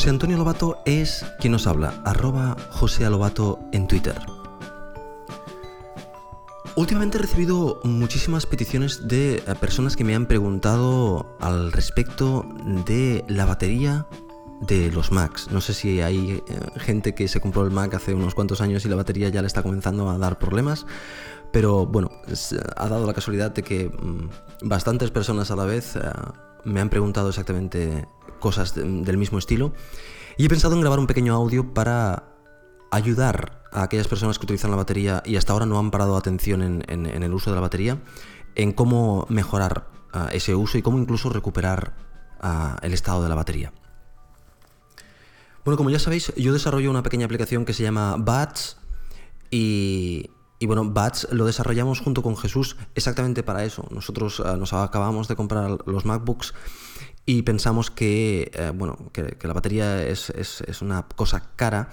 José Antonio Lobato es quien nos habla, arroba José Lobato en Twitter. Últimamente he recibido muchísimas peticiones de eh, personas que me han preguntado al respecto de la batería de los Macs. No sé si hay eh, gente que se compró el Mac hace unos cuantos años y la batería ya le está comenzando a dar problemas, pero bueno, ha dado la casualidad de que mm, bastantes personas a la vez eh, me han preguntado exactamente cosas del mismo estilo y he pensado en grabar un pequeño audio para ayudar a aquellas personas que utilizan la batería y hasta ahora no han parado atención en, el uso de la batería, en cómo mejorar ah, ese uso y cómo incluso recuperar ah, el estado de la batería. Bueno, como ya sabéis, yo desarrollo una pequeña aplicación que se llama Bats y, bueno, Bats lo desarrollamos junto con Jesús exactamente para eso. Nosotros ah, nos acabamos de comprar los MacBooks y pensamos que, eh, bueno, que, la batería es, es, una cosa cara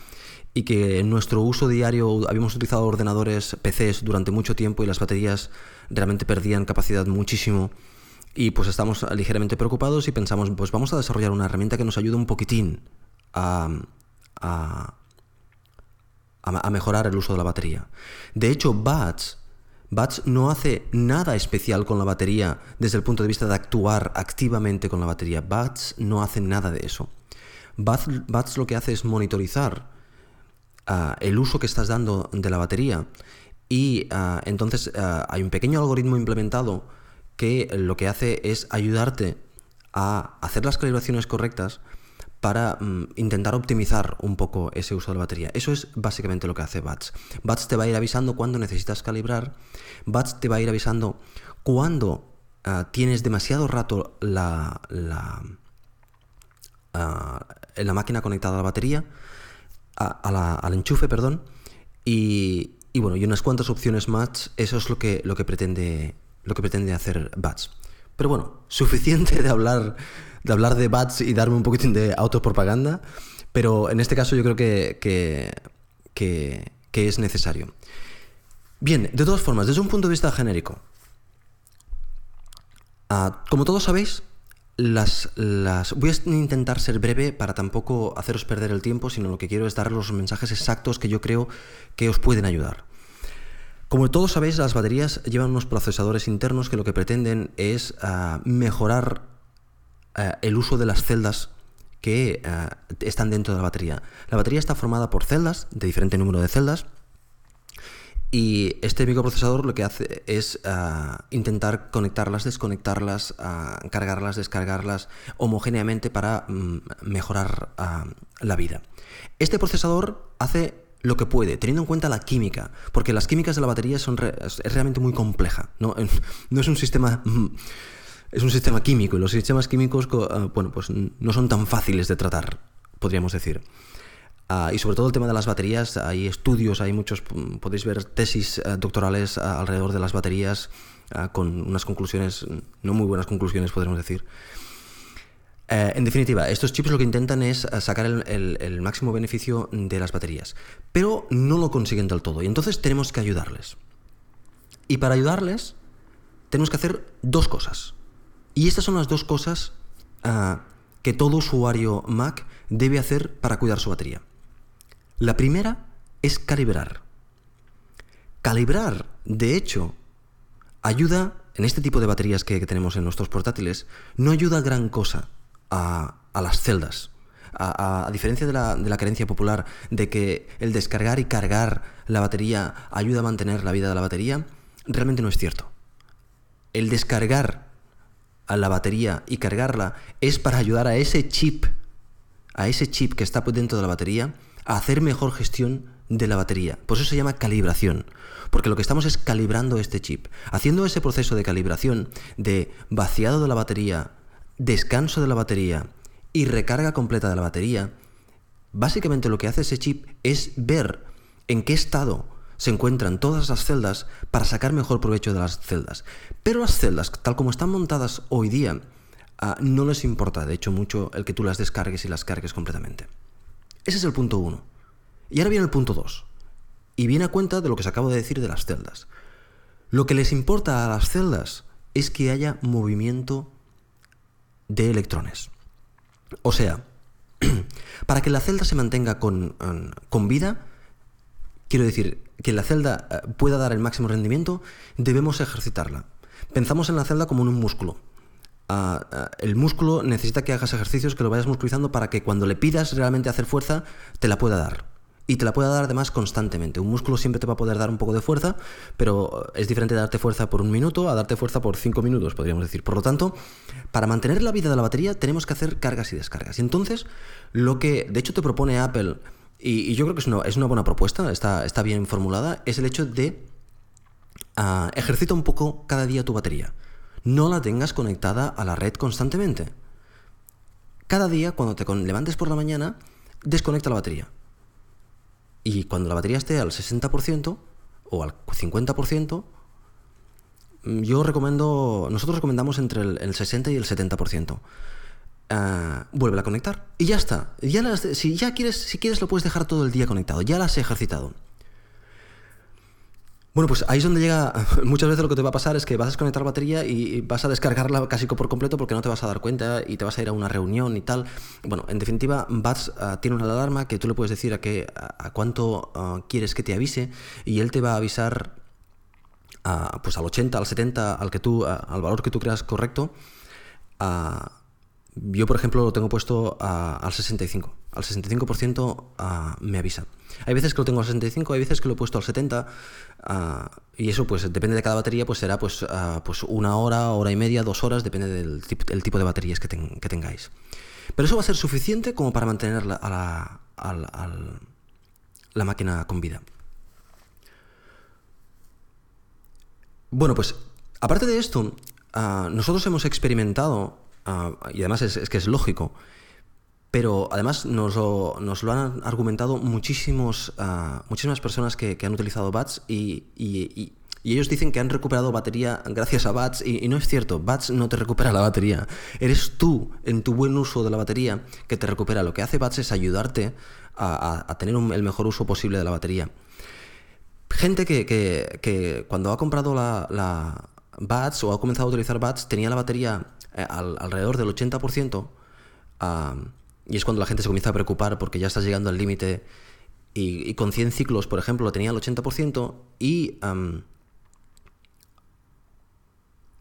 y que en nuestro uso diario habíamos utilizado ordenadores PCs durante mucho tiempo y las baterías realmente perdían capacidad muchísimo y pues estamos ligeramente preocupados y pensamos pues vamos a desarrollar una herramienta que nos ayude un poquitín a, a, a mejorar el uso de la batería. De hecho, Bats Bats no hace nada especial con la batería desde el punto de vista de actuar activamente con la batería. Bats no hace nada de eso. Bats, lo que hace es monitorizar ah, el uso que estás dando de la batería y ah, entonces ah, hay un pequeño algoritmo implementado que lo que hace es ayudarte a hacer las calibraciones correctas para mm, intentar optimizar un poco ese uso de la batería. Eso es básicamente lo que hace Bats. Bats te va a ir avisando cuando necesitas calibrar, Bats te va a ir avisando cuando ah, tienes demasiado rato la, la, ah, la, máquina conectada a la batería, al enchufe, perdón, y, y, bueno, y unas cuantas opciones más, eso es lo que, lo que, pretende, lo que pretende hacer Bats. Pero bueno, suficiente de hablar de hablar de bats y darme un poquitín de autopropaganda, pero en este caso yo creo que, que, es necesario. Bien, de todas formas, desde un punto de vista genérico, ah, como todos sabéis, las, las, voy a intentar ser breve para tampoco haceros perder el tiempo, sino lo que quiero es dar los mensajes exactos que yo creo que os pueden ayudar. Como todos sabéis, las baterías llevan unos procesadores internos que lo que pretenden es ah, mejorar eh, el uso de las celdas que eh, están dentro de la batería. La batería está formada por celdas, de diferente número de celdas, y este microprocesador lo que hace es eh, intentar conectarlas, desconectarlas, cargarlas, descargarlas homogéneamente para mm, mejorar la vida. Este procesador hace lo que puede, teniendo en cuenta la química, porque las químicas de la batería son es realmente muy compleja, no, no es un sistema mm, es un sistema químico y los sistemas químicos, ah, bueno, pues no son tan fáciles de tratar, podríamos decir. Ah, y sobre todo el tema de las baterías, hay estudios, hay muchos, podéis ver tesis ah, doctorales alrededor de las baterías con unas conclusiones, no muy buenas conclusiones, podríamos decir. Eh, en definitiva, estos chips lo que intentan es sacar el, el, máximo beneficio de las baterías, pero no lo consiguen del todo y entonces tenemos que ayudarles. Y para ayudarles, tenemos que hacer dos cosas. Y estas son las dos cosas ah, que todo usuario Mac debe hacer para cuidar su batería. La primera es calibrar. Calibrar, de hecho, ayuda, en este tipo de baterías que, tenemos en nuestros portátiles, no ayuda gran cosa a, las celdas. A, diferencia de la, de la, creencia popular de que el descargar y cargar la batería ayuda a mantener la vida de la batería, realmente no es cierto. El descargar a la batería y cargarla es para ayudar a ese chip, a ese chip que está dentro de la batería, a hacer mejor gestión de la batería. Por eso se llama calibración, porque lo que estamos es calibrando este chip. Haciendo ese proceso de calibración, de vaciado de la batería, descanso de la batería y recarga completa de la batería, básicamente lo que hace ese chip es ver en qué estado se encuentran todas las celdas para sacar mejor provecho de las celdas. Pero las celdas, tal como están montadas hoy día, ah, no les importa, de hecho, mucho el que tú las descargues y las cargues completamente. Ese es el punto uno. Y ahora viene el punto dos. Y viene a cuenta de lo que os acabo de decir de las celdas. Lo que les importa a las celdas es que haya movimiento de electrones. O sea, Para que la celda se mantenga con, con vida, quiero decir, que la celda eh, pueda dar el máximo rendimiento, debemos ejercitarla. Pensamos en la celda como en un músculo. Ah, ah, el músculo necesita que hagas ejercicios, que lo vayas musculizando para que cuando le pidas realmente hacer fuerza, te la pueda dar. Y te la pueda dar además constantemente. Un músculo siempre te va a poder dar un poco de fuerza, pero es diferente darte fuerza por un minuto a darte fuerza por cinco minutos, podríamos decir. Por lo tanto, para mantener la vida de la batería tenemos que hacer cargas y descargas. Y entonces, lo que de hecho te propone Apple, y, yo creo que es una, es una buena propuesta, está, está, bien formulada, es el hecho de uh, ejercita un poco cada día tu batería. No la tengas conectada a la red constantemente. Cada día, cuando te levantes por la mañana, desconecta la batería y cuando la batería esté al 60% o al 50%, mm, yo recomiendo, nosotros recomendamos entre el, 60 y el 70%. Uh, vuelve a conectar y ya está. Ya si ya quieres, si quieres lo puedes dejar todo el día conectado. Ya las has ejercitado. Bueno, pues ahí es donde llega, muchas veces lo que te va a pasar es que vas a desconectar batería y vas a descargarla casi por completo porque no te vas a dar cuenta y te vas a ir a una reunión y tal. Bueno, en definitiva, Bats ah, tiene una alarma que tú le puedes decir a, que, a, cuánto ah, quieres que te avise y él te va a avisar pues al 80, al 70, al, que tú, al valor que tú creas correcto. Yo, por ejemplo, lo tengo puesto al 65. Al 65% me avisa. Hay veces que lo tengo al 65, hay veces que lo he puesto al 70 ah, y eso pues depende de cada batería, pues será pues, ah, pues una hora, hora y media, dos horas, depende del, tipo de baterías que, tengáis. Pero eso va a ser suficiente como para mantener la, a la, máquina con vida. Bueno, pues aparte de esto, ah, nosotros hemos experimentado, y además es, que es lógico, pero además nos lo, han argumentado muchísimos, ah, muchísimas personas que, han utilizado BATS y, y, ellos dicen que han recuperado batería gracias a BATS y, no es cierto, BATS no te recupera la batería. Eres tú, en tu buen uso de la batería, que te recupera. Lo que hace BATS es ayudarte a, tener el mejor uso posible de la batería. Gente que, que, cuando ha comprado la, la, BATS o ha comenzado a utilizar BATS tenía la batería eh, alrededor del 80%. Y es cuando la gente se comienza a preocupar porque ya estás llegando al límite. Y, con 100 ciclos, por ejemplo, lo tenía al 80% y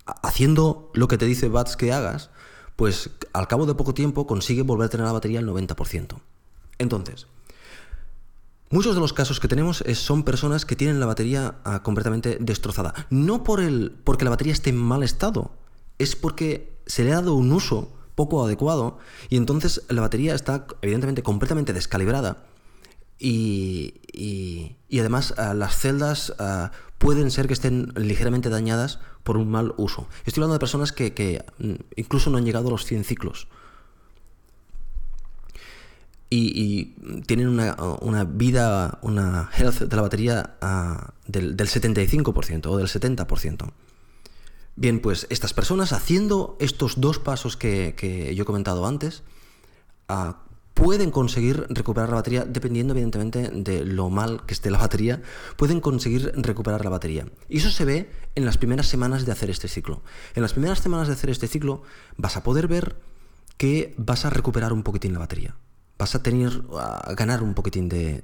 haciendo lo que te dice Bats que hagas, pues al cabo de poco tiempo consigue volver a tener la batería al 90%. Entonces, muchos de los casos que tenemos son personas que tienen la batería ah, completamente destrozada. No por el, porque la batería esté en mal estado, es porque se le ha dado un uso poco adecuado y entonces la batería está evidentemente completamente descalibrada y, y, además ah, las celdas ah, pueden ser que estén ligeramente dañadas por un mal uso. Estoy hablando de personas que, mm, incluso no han llegado a los 100 ciclos. Y, tienen una, vida, una health de la batería ah, del, del 75% o del 70%. Bien, pues estas personas haciendo estos dos pasos que, yo he comentado antes, ah, pueden conseguir recuperar la batería, dependiendo evidentemente de lo mal que esté la batería, pueden conseguir recuperar la batería. Y eso se ve en las primeras semanas de hacer este ciclo. En las primeras semanas de hacer este ciclo vas a poder ver que vas a recuperar un poquitín la batería. Vas a tener, a ganar un poquitín de,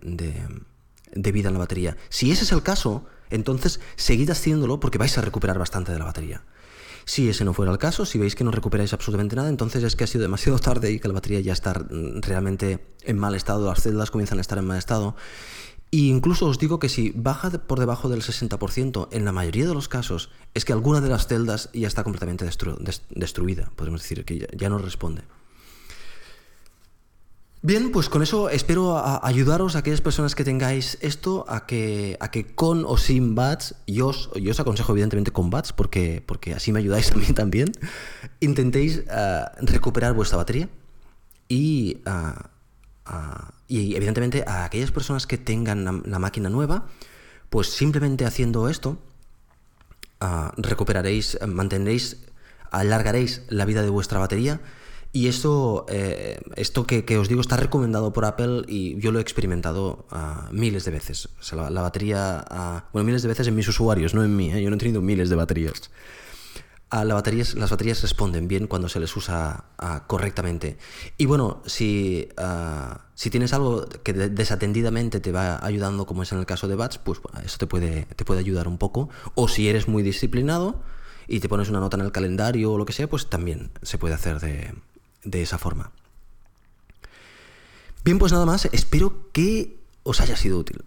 de vida en la batería. Si ese es el caso, entonces seguid haciéndolo porque vais a recuperar bastante de la batería. Si ese no fuera el caso, si veis que no recuperáis absolutamente nada, entonces es que ha sido demasiado tarde y que la batería ya está mm, realmente en mal estado, las celdas comienzan a estar en mal estado. E incluso os digo que si baja por debajo del 60%, en la mayoría de los casos, es que alguna de las celdas ya está completamente destruida, podemos decir, que ya no responde. Bien, pues con eso espero ayudaros a aquellas personas que tengáis esto a que, a que con o sin bats, yo os, yo os aconsejo evidentemente con bats porque, porque así me ayudáis a mí también, intentéis eh, recuperar vuestra batería y, eh, eh, y evidentemente a aquellas personas que tengan la, máquina nueva, pues simplemente haciendo esto recuperaréis, mantendréis, alargaréis la vida de vuestra batería y esto, eh, esto que, os digo está recomendado por Apple y yo lo he experimentado uh, miles de veces. O sea, la, batería, bueno, miles de veces en mis usuarios, no en mí, ¿eh? yo no he tenido miles de baterías. la batería, las baterías responden bien cuando se les usa ah, correctamente. Y bueno, si, ah, si tienes algo que desatendidamente te va ayudando, como es en el caso de Bats, pues eso te puede, te puede ayudar un poco. O si eres muy disciplinado y te pones una nota en el calendario o lo que sea, pues también se puede hacer de, de esa forma. Bien, pues nada más, espero que os haya sido útil.